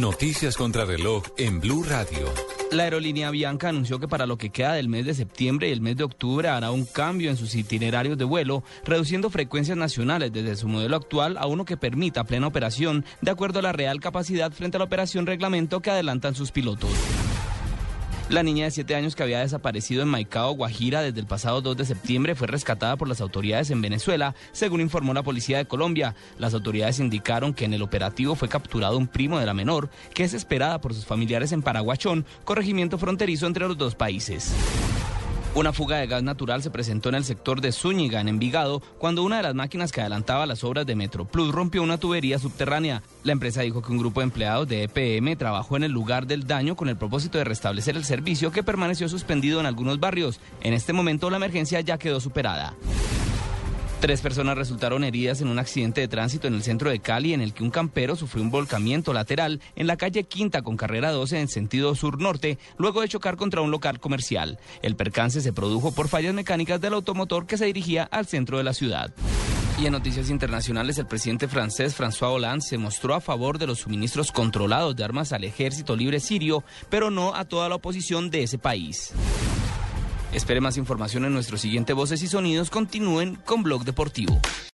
Noticias contra reloj en Blue Radio. La aerolínea Bianca anunció que para lo que queda del mes de septiembre y el mes de octubre hará un cambio en sus itinerarios de vuelo, reduciendo frecuencias nacionales desde su modelo actual a uno que permita plena operación de acuerdo a la real capacidad frente a la operación reglamento que adelantan sus pilotos. La niña de 7 años que había desaparecido en Maicao, Guajira, desde el pasado 2 de septiembre fue rescatada por las autoridades en Venezuela, según informó la policía de Colombia. Las autoridades indicaron que en el operativo fue capturado un primo de la menor, que es esperada por sus familiares en Paraguachón, corregimiento fronterizo entre los dos países. Una fuga de gas natural se presentó en el sector de Zúñiga, en Envigado, cuando una de las máquinas que adelantaba las obras de Metro Plus rompió una tubería subterránea. La empresa dijo que un grupo de empleados de EPM trabajó en el lugar del daño con el propósito de restablecer el servicio que permaneció suspendido en algunos barrios. En este momento la emergencia ya quedó superada. Tres personas resultaron heridas en un accidente de tránsito en el centro de Cali en el que un campero sufrió un volcamiento lateral en la calle Quinta con carrera 12 en sentido sur-norte luego de chocar contra un local comercial. El percance se produjo por fallas mecánicas del automotor que se dirigía al centro de la ciudad. Y en noticias internacionales, el presidente francés François Hollande se mostró a favor de los suministros controlados de armas al ejército libre sirio, pero no a toda la oposición de ese país. Espere más información en nuestro siguiente Voces y Sonidos. Continúen con Blog Deportivo.